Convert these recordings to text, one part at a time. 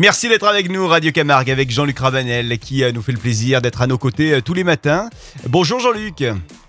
Merci d'être avec nous, Radio Camargue, avec Jean-Luc Rabanel, qui euh, nous fait le plaisir d'être à nos côtés euh, tous les matins. Bonjour Jean-Luc.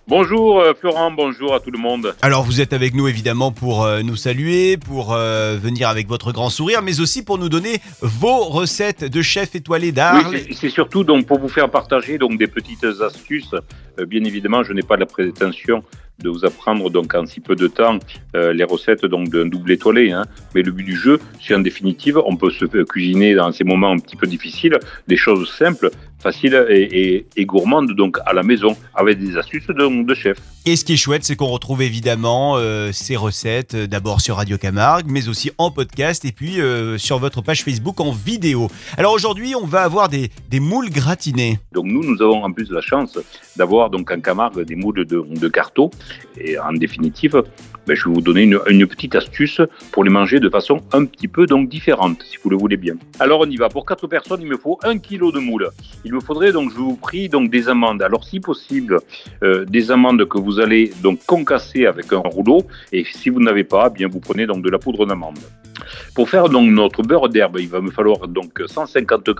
Bonjour euh, Florent, bonjour à tout le monde. Alors vous êtes avec nous évidemment pour nous saluer, pour euh, venir avec votre grand sourire, mais aussi pour nous donner vos recettes de chef étoilé d'Arles. Oui, c'est- c'est surtout donc pour vous faire partager donc des petites astuces. Euh, bien évidemment, je n'ai pas la prétention de vous apprendre donc en si peu de temps euh, les recettes donc d'un double étoilé. hein. Mais le but du jeu, c'est en définitive, on peut se faire cuisiner dans ces moments un petit peu difficiles des choses simples, faciles et, et- et gourmandes donc à la maison avec des astuces de, de chef. Et ce qui est chouette, c'est qu'on retrouve évidemment euh, ces recettes euh, d'abord sur Radio Camargue, mais aussi en podcast et puis sur votre page Facebook en vidéo. Alors aujourd'hui, on va avoir des, des moules gratinées. Donc nous, nous avons en plus la chance d'avoir donc en Camargue des moules de, de carto. Et en définitive, ben, je vais vous donner une, petite astuce pour les manger de façon un petit peu donc différente, si vous le voulez bien. Alors on y va. Pour quatre personnes, il me faut un kilo de moules. Il me faudrait donc, je vous prie, donc des amandes. Alors si possible, euh, des amandes que vous allez donc concasser avec un rouleau. Et si vous n'avez pas, eh bien vous prenez donc de la poudre d'amande. Pour faire donc notre beurre d'herbe, il va me falloir donc 150 g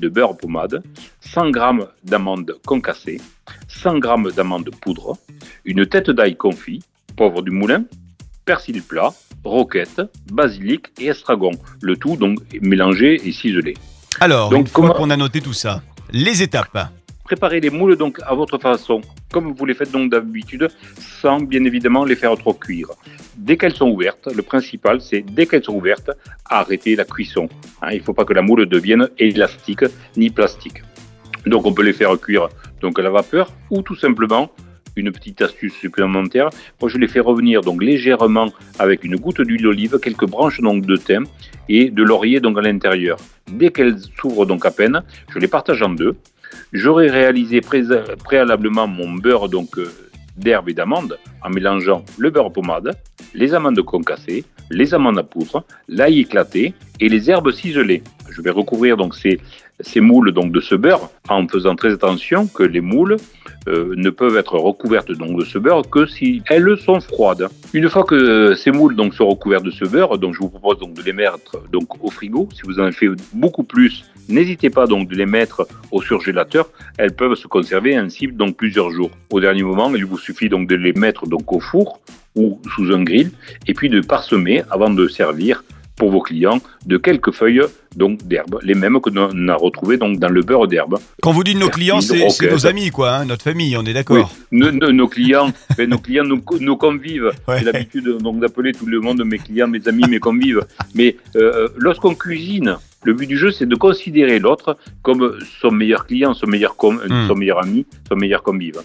de beurre pommade, 100 g d'amandes concassées, 100 g d'amandes poudre, une tête d'ail confit, poivre du moulin, persil plat, roquette, basilic et estragon. Le tout donc mélangé et ciselé. Alors, Donc, une fois comment- qu'on a noté tout ça, les étapes. Préparez les moules donc à votre façon, comme vous les faites donc d'habitude, sans bien évidemment les faire trop cuire. Dès qu'elles sont ouvertes, le principal c'est dès qu'elles sont ouvertes, arrêter la cuisson. Hein, il ne faut pas que la moule devienne élastique ni plastique. Donc on peut les faire cuire donc à la vapeur ou tout simplement une petite astuce supplémentaire. Moi je les fais revenir donc légèrement avec une goutte d'huile d'olive, quelques branches donc de thym et de laurier donc à l'intérieur. Dès qu'elles s'ouvrent donc à peine, je les partage en deux. J'aurais réalisé pré- préalablement mon beurre donc euh, d'herbe et d'amande en mélangeant le beurre pommade, les amandes concassées, les amandes à poudre, l'ail éclaté et les herbes ciselées. Je vais recouvrir donc ces, moules donc de ce beurre en faisant très attention que les moules euh, ne peuvent être recouvertes de ce beurre que si elles sont froides. Une fois que ces moules sont recouvertes de ce beurre, donc je vous propose donc de les mettre au frigo. Si vous en faites beaucoup plus, n'hésitez pas donc de les mettre au surgélateur. Elles peuvent se conserver ainsi donc plusieurs jours. Au dernier moment, il vous suffit donc de les mettre donc au four ou sous un grill et puis de parsemer avant de servir pour vos clients de quelques feuilles donc d'herbe, les mêmes que l'on a retrouvées donc dans le beurre d'herbe. Quand vous dites nos clients, c'est nos amis, quoi, hein, notre famille, on est Oui, d'accord. nos, nos- nos clients, ben, nos clients, nos, co- nos convives. Ouais. J'ai l'habitude donc d'appeler tout le monde mes clients, mes amis, mes convives. Mais euh, lorsqu'on cuisine, le but du jeu, c'est de considérer l'autre comme son meilleur client, son meilleur, com- Mm. son meilleur ami, son meilleur convive.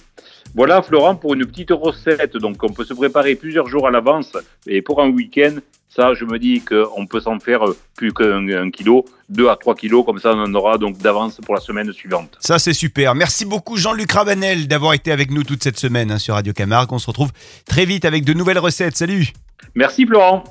Voilà, Florent, pour une petite recette. Donc, on peut se préparer plusieurs jours à l'avance. Et pour un week-end, ça, je me dis qu'on peut s'en faire plus qu'un un kilo, deux à trois kilos. Comme ça, on en aura donc d'avance pour la semaine suivante. Ça, c'est super. Merci beaucoup, Jean-Luc Rabanel, d'avoir été avec nous toute cette semaine hein, sur Radio Camargue. On se retrouve très vite avec de nouvelles recettes. Salut Merci, Florent.